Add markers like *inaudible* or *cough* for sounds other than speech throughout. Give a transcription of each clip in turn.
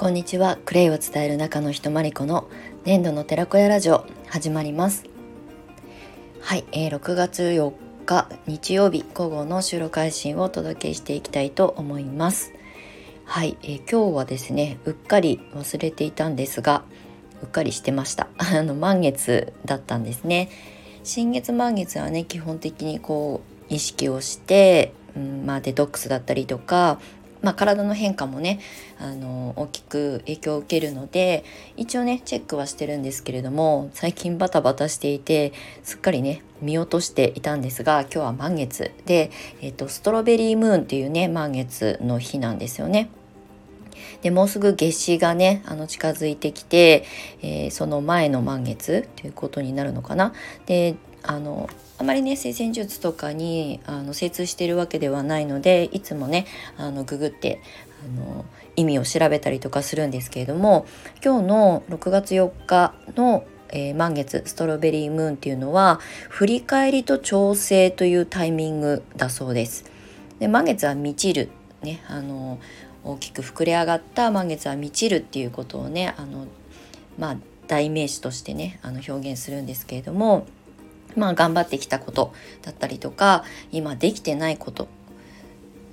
こんにちは。クレイを伝える中の人まりこの粘土の寺子屋ラジオ始まります。はい、えー、6月4日日曜日午後の収録配信をお届けしていきたいと思います。はい、えー、今日はですねうっかり忘れていたんですがうっかりしてました。*laughs* あの満月だったんですね。新月満月はね基本的にこう意識をして、うん、まあデトックスだったりとかまあ、体の変化もねあの大きく影響を受けるので一応ねチェックはしてるんですけれども最近バタバタしていてすっかりね見落としていたんですが今日は満月で、えーと、ストロベリームーンっていうね満月の日なんですよね。でもうすぐ夏至がねあの近づいてきて、えー、その前の満月ということになるのかな。であのあまりね生鮮術とかにあの精通してるわけではないのでいつもねあのググってあの意味を調べたりとかするんですけれども今日の6月4日の、えー、満月ストロベリームーンっていうのは振り返りと調整というタイミングだそうです。で満月は満ちるねあの大きく膨れ上がった満月は満ちるっていうことをねあのまあ代名詞としてねあの表現するんですけれどもまあ頑張ってきたことだったりとか今できてないこと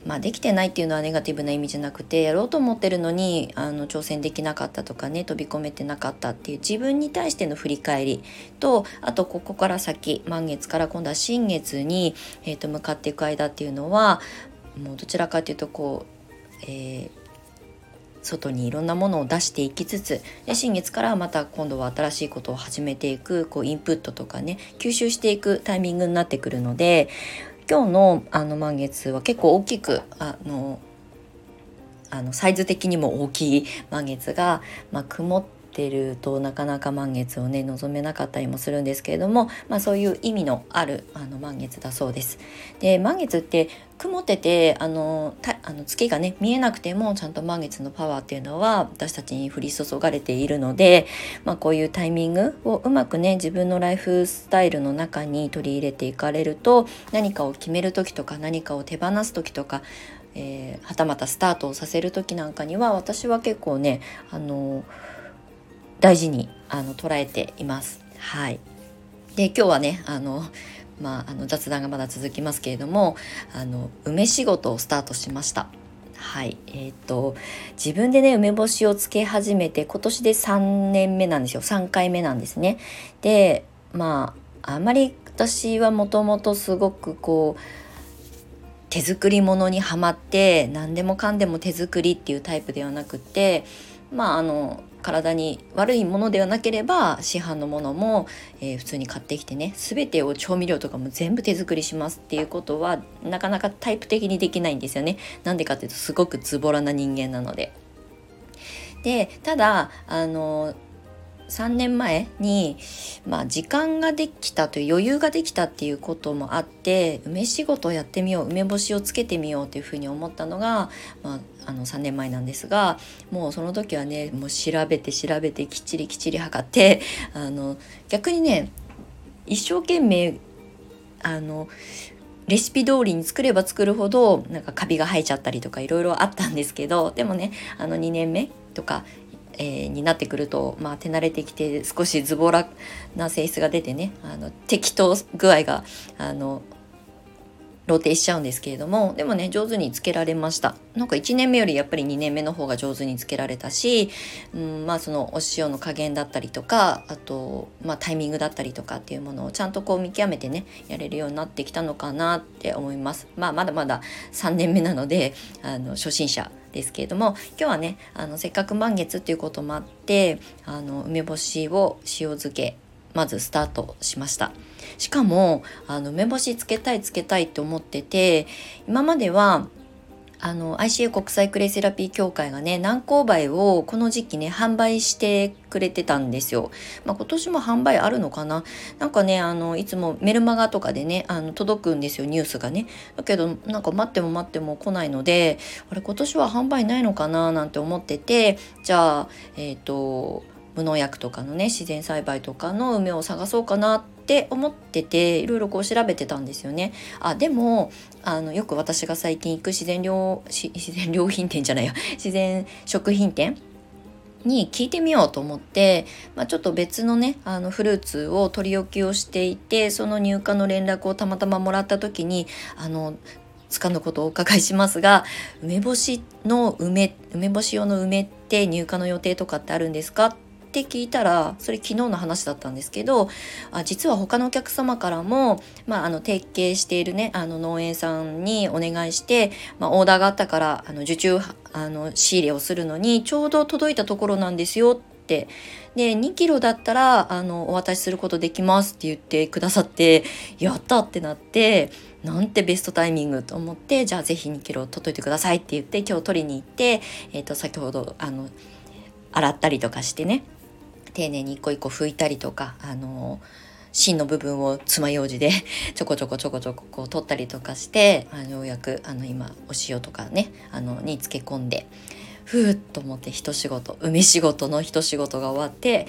まあ、できてないっていうのはネガティブな意味じゃなくてやろうと思ってるのにあの挑戦できなかったとかね飛び込めてなかったっていう自分に対しての振り返りとあとここから先満月から今度は新月に、えー、と向かっていく間っていうのはもうどちらかというとこう、えー、外にいろんなものを出していきつつで新月からまた今度は新しいことを始めていくこうインプットとかね吸収していくタイミングになってくるので今日のあの満月は結構大きくあのあのサイズ的にも大きい満月が、まあ、曇ってるとなかなか満月をね望めなかったりもするんですけれども、まあ、そういう意味のあるあの満月だそうです。で満月って曇っててあのあの月がね見えなくてもちゃんと満月のパワーっていうのは私たちに降り注がれているので、まあ、こういうタイミングをうまくね自分のライフスタイルの中に取り入れていかれると何かを決める時とか何かを手放す時とかえー、はたまたスタートをさせる時なんかには私は結構ねあの大事にあの捉えています。はい、で今日はねあのまあ、あの雑談がまだ続きますけれどもあの梅仕事をスタートしました。はいえーと、自分でね梅干しをつけ始めて今年で3年目なんですよ3回目なんですね。でまああんまり私はもともとすごくこう手作り物にはまって何でもかんでも手作りっていうタイプではなくてまああの体に悪いものではなければ市販のものも、えー、普通に買ってきてね全てを調味料とかも全部手作りしますっていうことはなかなかタイプ的にできないんですよね。なんでかっていうとすごくズボラな人間なので。でただあの3年前に、まあ、時間ができたという余裕ができたっていうこともあって梅仕事をやってみよう梅干しをつけてみようというふうに思ったのが、まあ、あの3年前なんですがもうその時はねもう調べて調べてきっちりきっちり測ってあの逆にね一生懸命あのレシピ通りに作れば作るほどなんかカビが生えちゃったりとかいろいろあったんですけどでもねあの2年目とかえー、になってくると、まあ、手慣れてきて少しズボラな性質が出てねあの適当具合があの露呈しちゃうんですけれどもでもね上手につけられました。なんか1年目よりやっぱり2年目の方が上手につけられたし、うん、まあそのお塩の加減だったりとかあと、まあ、タイミングだったりとかっていうものをちゃんとこう見極めてねやれるようになってきたのかなって思います。まあまだまだ3年目なのであの初心者ですけれども今日はねあのせっかく満月っていうこともあってあの梅干しを塩漬けまずスタートしました。しかもあの梅干しつけたいつけたいって思ってて今まではあの ICA 国際クレイセラピー協会がね南高梅をこの時期ね販売してくれてたんですよ。まあ、今年も販売あるのかな？なんかねあのいつもメルマガとかでねあの届くんですよニュースがね。だけどなんか待っても待っても来ないのであれ今年は販売ないのかな？なんて思っててじゃあえっ、ー、と無農薬とかのね自然栽培とかの梅を探そうかなってって思ってていろいろこう調べてたんですよね。あでもあのよく私が最近行く自然料自然良品店じゃないよ *laughs* 自然食品店に聞いてみようと思って、まあ、ちょっと別のねあのフルーツを取り置きをしていてその入荷の連絡をたまたまもらった時にあのつかぬことをお伺いしますが梅干しの梅梅干し用の梅って入荷の予定とかってあるんですか？って聞いたらそれ昨日の話だったんですけどあ実は他のお客様からも、まあ、あの提携しているねあの農園さんにお願いして、まあ、オーダーがあったからあの受注あの仕入れをするのにちょうど届いたところなんですよって。で2キロだったらあのお渡しすることできますって言ってくださってやったってなってなんてベストタイミングと思ってじゃあぜひ2キロ取っといてくださいって言って今日取りに行って、えー、と先ほどあの洗ったりとかしてね丁寧に一個一個拭いたりとかあの芯の部分を爪楊枝で *laughs* ちょこちょこちょこちょここう取ったりとかしてあのようやくあの今お塩とかねあのに漬け込んでふーっと思って一仕事梅仕事の一仕事が終わって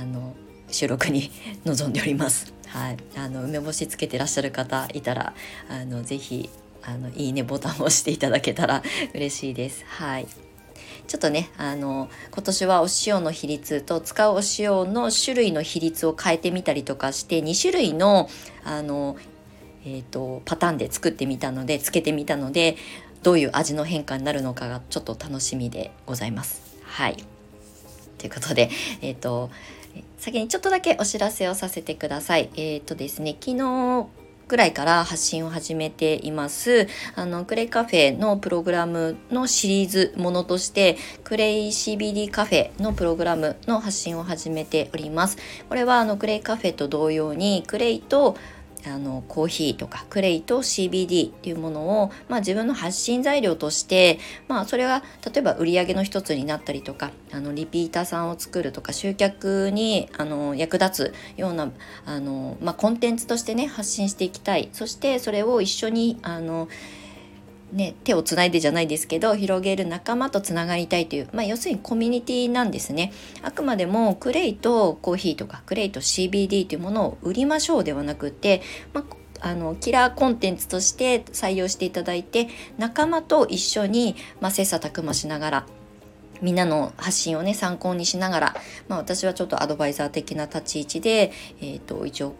あの収録に *laughs* 臨んでおります。はい、あの梅干しつけてらっしゃる方いたらあのぜひあのいいねボタンを押していただけたら嬉しいです。はい。ちょっとねあの今年はお塩の比率と使うお塩の種類の比率を変えてみたりとかして2種類のあの、えーと、パターンで作ってみたのでつけてみたのでどういう味の変化になるのかがちょっと楽しみでございます。はいということで、えっ、ー、と先にちょっとだけお知らせをさせてください。えっ、ー、とですね昨日くらいから発信を始めています。あのクレイカフェのプログラムのシリーズものとしてクレイ CBD カフェのプログラムの発信を始めております。これはあのクレイカフェと同様にクレイとあのコーヒーとかクレイと CBD っていうものを、まあ、自分の発信材料として、まあ、それは例えば売り上げの一つになったりとかあのリピーターさんを作るとか集客にあの役立つようなあの、まあ、コンテンツとしてね発信していきたい。そしてそれを一緒にあのね、手をつないでじゃないですけど広げる仲間とつながりたいという、まあ、要するにコミュニティなんですね。あくまでもクレイとコーヒーとかクレイと CBD というものを売りましょうではなくて、まあ、あのキラーコンテンツとして採用していただいて仲間と一緒に、まあ、切磋琢磨しながらみんなの発信をね参考にしながら、まあ、私はちょっとアドバイザー的な立ち位置で、えーと一応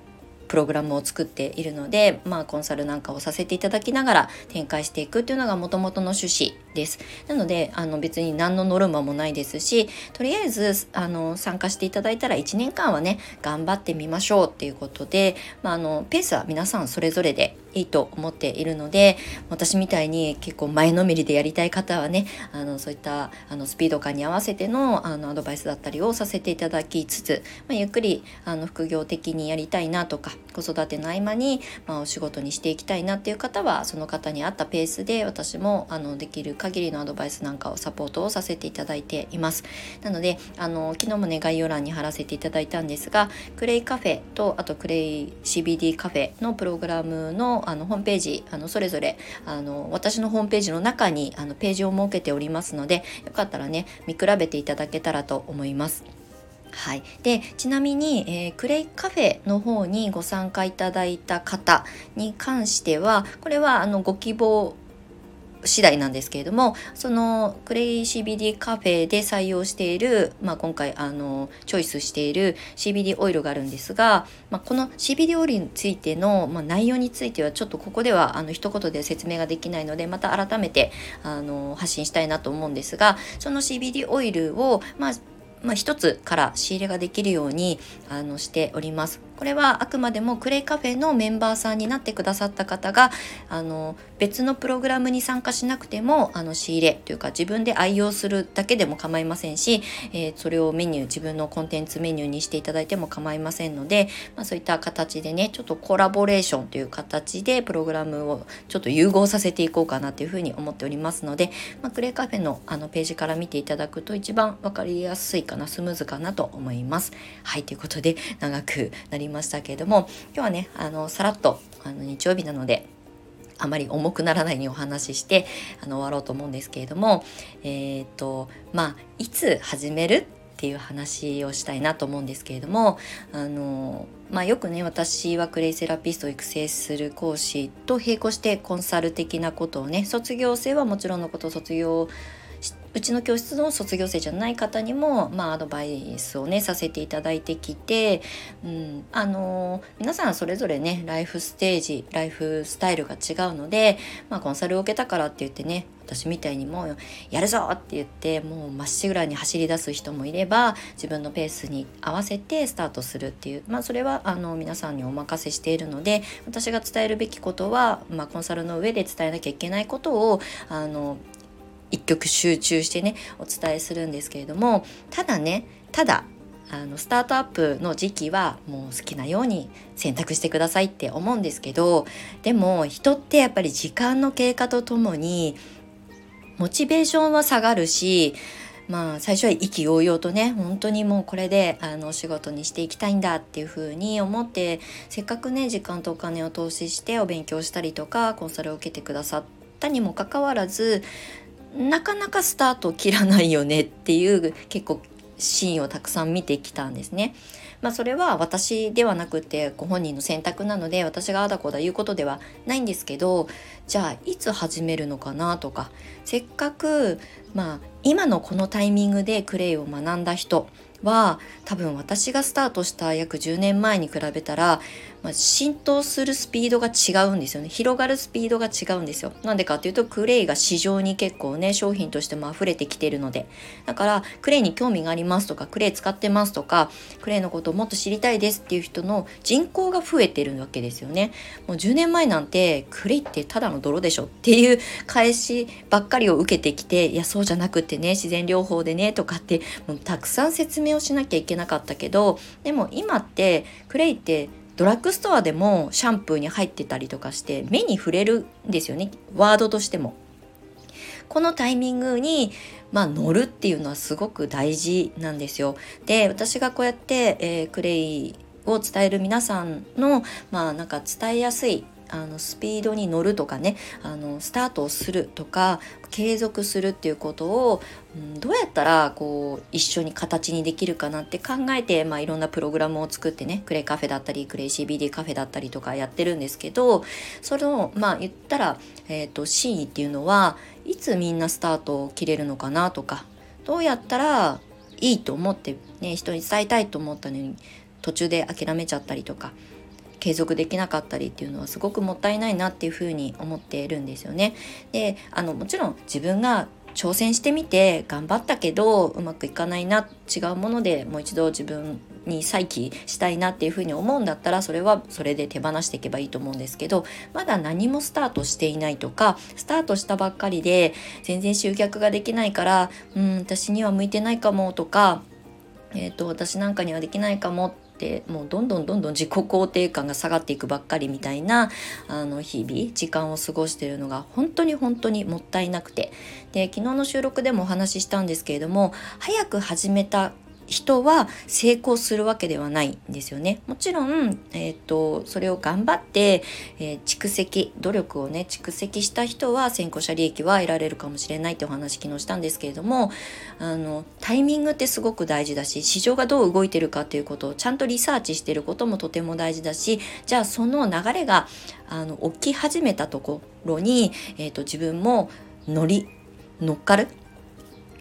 プログラムを作っているので、まあ、コンサルなんかをさせていただきながら展開していくっていうのがもともとの趣旨です。なのであの別に何のノルマもないですしとりあえずあの参加していただいたら1年間はね頑張ってみましょうっていうことで、まあ、あのペースは皆さんそれぞれでいいと思っているので私みたいに結構前のめりでやりたい方はねあのそういったあのスピード感に合わせてのあのアドバイスだったりをさせていただきつつ、まあ、ゆっくりあの副業的にやりたいなとか子育ての合間に、まあ、お仕事にしていきたいなっていう方はその方に合ったペースで私もあのできる限限りのアドバイスなんかをサポートをさせていただいています。なのであの昨日もね概要欄に貼らせていただいたんですがクレイカフェとあとクレイ CBD カフェのプログラムのあのホームページあのそれぞれあの私のホームページの中にあのページを設けておりますのでよかったらね見比べていただけたらと思います。はい、でちなみに、えー、クレイカフェの方にご参加いただいた方に関してはこれはあのご希望次第なんですけれどもそのクレイ CBD カフェで採用している、まあ、今回あのチョイスしている CBD オイルがあるんですが、まあ、この CBD オイルについての、まあ、内容についてはちょっとここではあの一言で説明ができないのでまた改めてあの発信したいなと思うんですがその CBD オイルを、まあまあ、一つから仕入れができるようにあのしております。これはあくまでもクレイカフェのメンバーさんになってくださった方があの別のプログラムに参加しなくてもあの仕入れというか自分で愛用するだけでも構いませんし、えー、それをメニュー自分のコンテンツメニューにしていただいても構いませんので、まあ、そういった形でねちょっとコラボレーションという形でプログラムをちょっと融合させていこうかなというふうに思っておりますので、まあ、クレイカフェのあのページから見ていただくと一番分かりやすいかなスムーズかなと思います。はいということで長くなりましたけれども今日はねあのさらっとあの日曜日なのであまり重くならないようにお話ししてあの終わろうと思うんですけれどもえっ、とまあいつ始めるっていう話をしたいなと思うんですけれどもあのまあよくね私はクレイセラピストを育成する講師と並行してコンサル的なことをね卒業生はもちろんのこと卒業うちの教室の卒業生じゃない方にも、まあ、アドバイスをねさせていただいてきて、うん、あの皆さんそれぞれねライフステージライフスタイルが違うので、まあ、コンサルを受けたからって言ってね私みたいにもうやるぞって言ってもうまっしぐらに走り出す人もいれば自分のペースに合わせてスタートするっていう、まあ、それはあの皆さんにお任せしているので私が伝えるべきことは、まあ、コンサルの上で伝えなきゃいけないことをあの一曲集中してねお伝えするんですけれどもただねただあのスタートアップの時期はもう好きなように選択してくださいって思うんですけどでも人ってやっぱり時間の経過とともにモチベーションは下がるしまあ最初は意気揚々とね本当にもうこれであの仕事にしていきたいんだっていうふうに思ってせっかくね時間とお金を投資してお勉強したりとかコンサルを受けてくださったにもかかわらずなかなかスタートを切らないよねっていう結構シーンをたくさん見てきたんですね。まあ、それは私ではなくてご本人の選択なので私があだこだ言うことではないんですけどじゃあいつ始めるのかなとかせっかくまあ今のこのタイミングでクレイを学んだ人は多分私がスタートした約10年前に比べたら、まあ、浸透するスピードが違うんですよね。広がるスピードが違うんですよ。なんでかっていうとクレイが市場に結構ね商品としても溢れてきてるので。だからクレイに興味がありますとかクレイ使ってますとかクレイのことをもっと知りたいですっていう人の人口が増えてるわけですよね。もう10年前なんてクレイってただの泥でしょっていう返しばっかりを受けてきていやそうじゃなくてね自然療法でねとかってもうたくさん説明明をしなきゃいけなかったけどでも今ってクレイってドラッグストアでもシャンプーに入ってたりとかして目に触れるんですよねワードとしても。このタイミングに、まあ、乗るっていうのはすごく大事なんですよ。で私がこうやって、えー、クレイを伝える皆さんの、まあ、なんか伝えやすいあのスピードに乗るとかねあのスタートをするとか継続するっていうことを、うん、どうやったらこう一緒に形にできるかなって考えて、まあ、いろんなプログラムを作ってねクレイカフェだったりクレイ CBD カフェだったりとかやってるんですけどそれをまあ言ったら、えーと、真意っていうのはいつみんなスタートを切れるのかなとかどうやったらいいと思ってね人に伝えたいと思ったのに途中で諦めちゃったりとか継続できなかったりっていうのはすごくもったいないなっていうふうに思っているんですよね。であのもちろん自分が挑戦してみて頑張ったけどうまくいかないな違うものでもう一度自分に再起したいなっていうふうに思うんだったらそれはそれで手放していけばいいと思うんですけどまだ何もスタートしていないとかスタートしたばっかりで全然集客ができないからうん私には向いてないかもとか、えーと、私なんかにはできないかもってもうどんどんどんどん自己肯定感が下がっていくばっかりみたいなあの日々時間を過ごしてるのが本当に本当にもったいなくて。で昨日の収録でもお話ししたんですけれども早く始めた人は成功するわけではないんですよね。もちろん、えーと、それを頑張って、えー、蓄積努力をね蓄積した人は先行者利益は得られるかもしれないってお話昨日したんですけれどもあのタイミングってすごく大事だし市場がどう動いてるかっていうことをちゃんとリサーチしてることもとても大事だしじゃあその流れがあの起き始めたところに、えーと自分も乗り乗っかる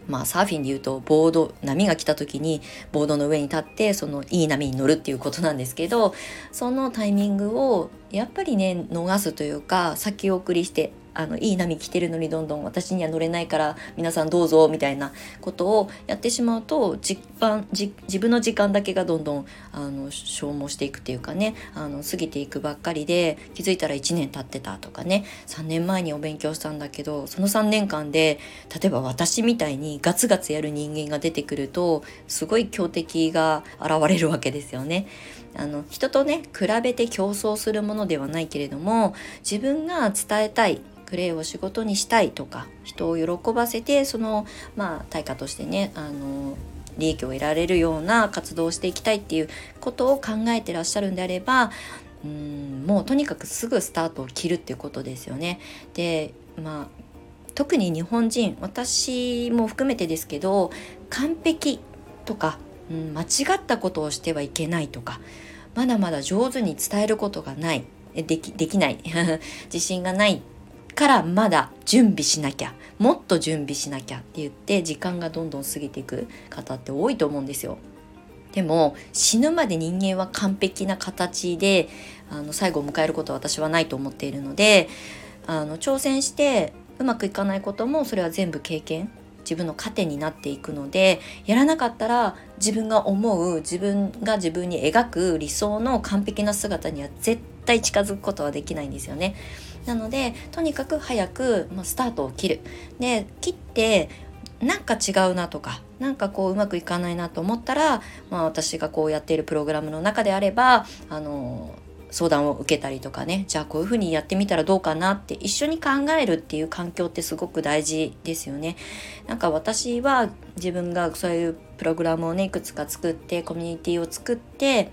まあサーフィンで言うとボード波が来た時にボードの上に立ってそのいい波に乗るっていうことなんですけどそのタイミングをやっぱりね逃すというか先送りしてあのいい波来てるのにどんどん私には乗れないから皆さんどうぞみたいなことをやってしまうと実感自分の時間だけがどんどんあの消耗していくっていうかねあの過ぎていくばっかりで気づいたら1年経ってたとかね3年前にお勉強したんだけどその3年間で例えば私みたいにガツガツやる人間が出てくるとすごい強敵が現れるわけですよね。あの人とね比べて競争するものではないけれども自分が伝えたいクレイを仕事にしたいとか人を喜ばせてそのまあ対価としてねあの利益を得られるような活動をしていきたいっていうことを考えてらっしゃるんであればうんもうとにかくすぐスタートを切るっていうことですよね。でまあ特に日本人私も含めてですけど完璧とか、うん、間違ったことをしてはいけないとかまだまだ上手に伝えることがない。できできない。*laughs* 自信がない。からまだ準備しなきゃもっと準備しなきゃって言って時間がどんどん過ぎていく方って多いと思うんですよ。でも死ぬまで人間は完璧な形であの最後を迎えることは私はないと思っているのであの挑戦してうまくいかないこともそれは全部経験自分の糧になっていくのでやらなかったら自分が思う自分が自分に描く理想の完璧な姿には絶対近づくことはできないんですよね。なのでとにかく早く、まあ、スタートを切る。で切ってなんか違うなとかなんかこううまくいかないなと思ったら、まあ、私がこうやっているプログラムの中であればあの相談を受けたりとかねじゃあこういうふうにやってみたらどうかなって一緒に考えるっていう環境ってすごく大事ですよね。なんか私は自分がそういうプログラムをねいくつか作ってコミュニティを作って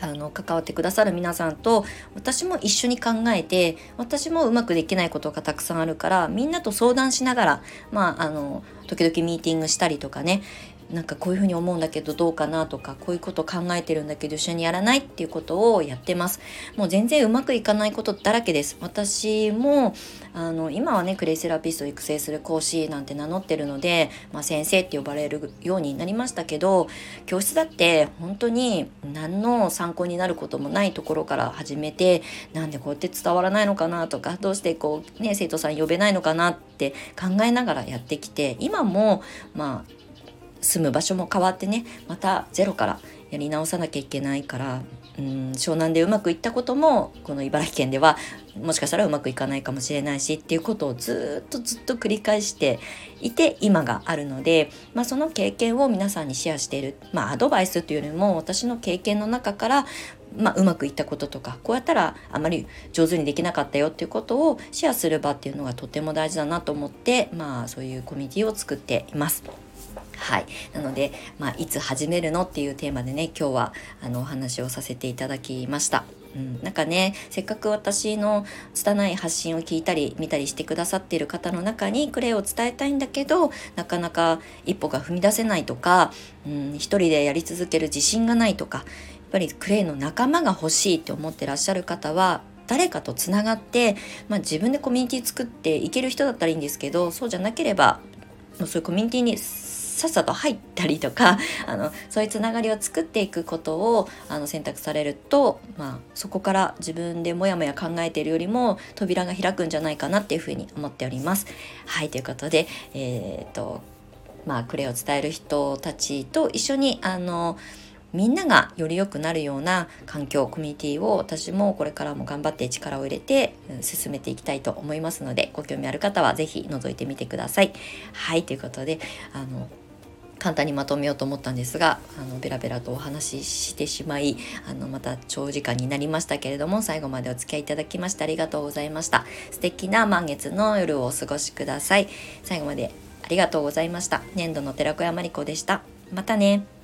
あの関わってくださる皆さんと私も一緒に考えて私もうまくできないことがたくさんあるからみんなと相談しながらまああの時々ミーティングしたりとかねなんかこういうふうに思うんだけどどうかなとかこういうこと考えてるんだけど一緒にやらないっていうことをやってます。もう全然うまくいかないことだらけです。私もあの今はねクレイセラピストを育成する講師なんて名乗ってるので、まあ、先生って呼ばれるようになりましたけど教室だって本当に何の参考になることもないところから始めてなんでこうやって伝わらないのかなとかどうしてこうね生徒さん呼べないのかなって考えながらやってきて今もまあ住む場所も変わってねまたゼロからやり直さなきゃいけないからうん湘南でうまくいったこともこの茨城県ではもしかしたらうまくいかないかもしれないしっていうことをずっとずっと繰り返していて今があるので、まあ、その経験を皆さんにシェアしている、まあ、アドバイスというよりも私の経験の中からまあ、うまくいったこととかこうやったらあまり上手にできなかったよっていうことをシェアする場っていうのがとても大事だなと思って、まあ、そういうコミュニティを作っています。はい。なので、まあ、いつ始めるのっていうテーマでね、今日は、あの、お話をさせていただきました。うん、なんかねせっかく私の拙い発信を聞いたり見たりしてくださっている方の中にクレイを伝えたいんだけどなかなか一歩が踏み出せないとか、うん、一人でやり続ける自信がないとかやっぱりクレイの仲間が欲しいって思ってらっしゃる方は誰かとつながって、まあ、自分でコミュニティ作っていける人だったらいいんですけどそうじゃなければそういうコミュニティにさっさと入ったりとか *laughs* あのそういうつながりを作っていくことをあの選択されると、まあ、そこから自分でもやもや考えているよりも扉が開くんじゃないかなっていうふうに思っております。はいということで、えー、っとまあ、クレイを伝える人たちと一緒にあのみんながより良くなるような環境コミュニティを私もこれからも頑張って力を入れて進めていきたいと思いますのでご興味ある方は是非覗いてみてください。はいということであの簡単にまとめようと思ったんですがあのベラベラとお話ししてしまいあのまた長時間になりましたけれども最後までお付き合いいただきましてありがとうございました。素敵な満月の夜をお過ごしください。最後までありがとうございました。粘土の寺子屋まりこでした。またね。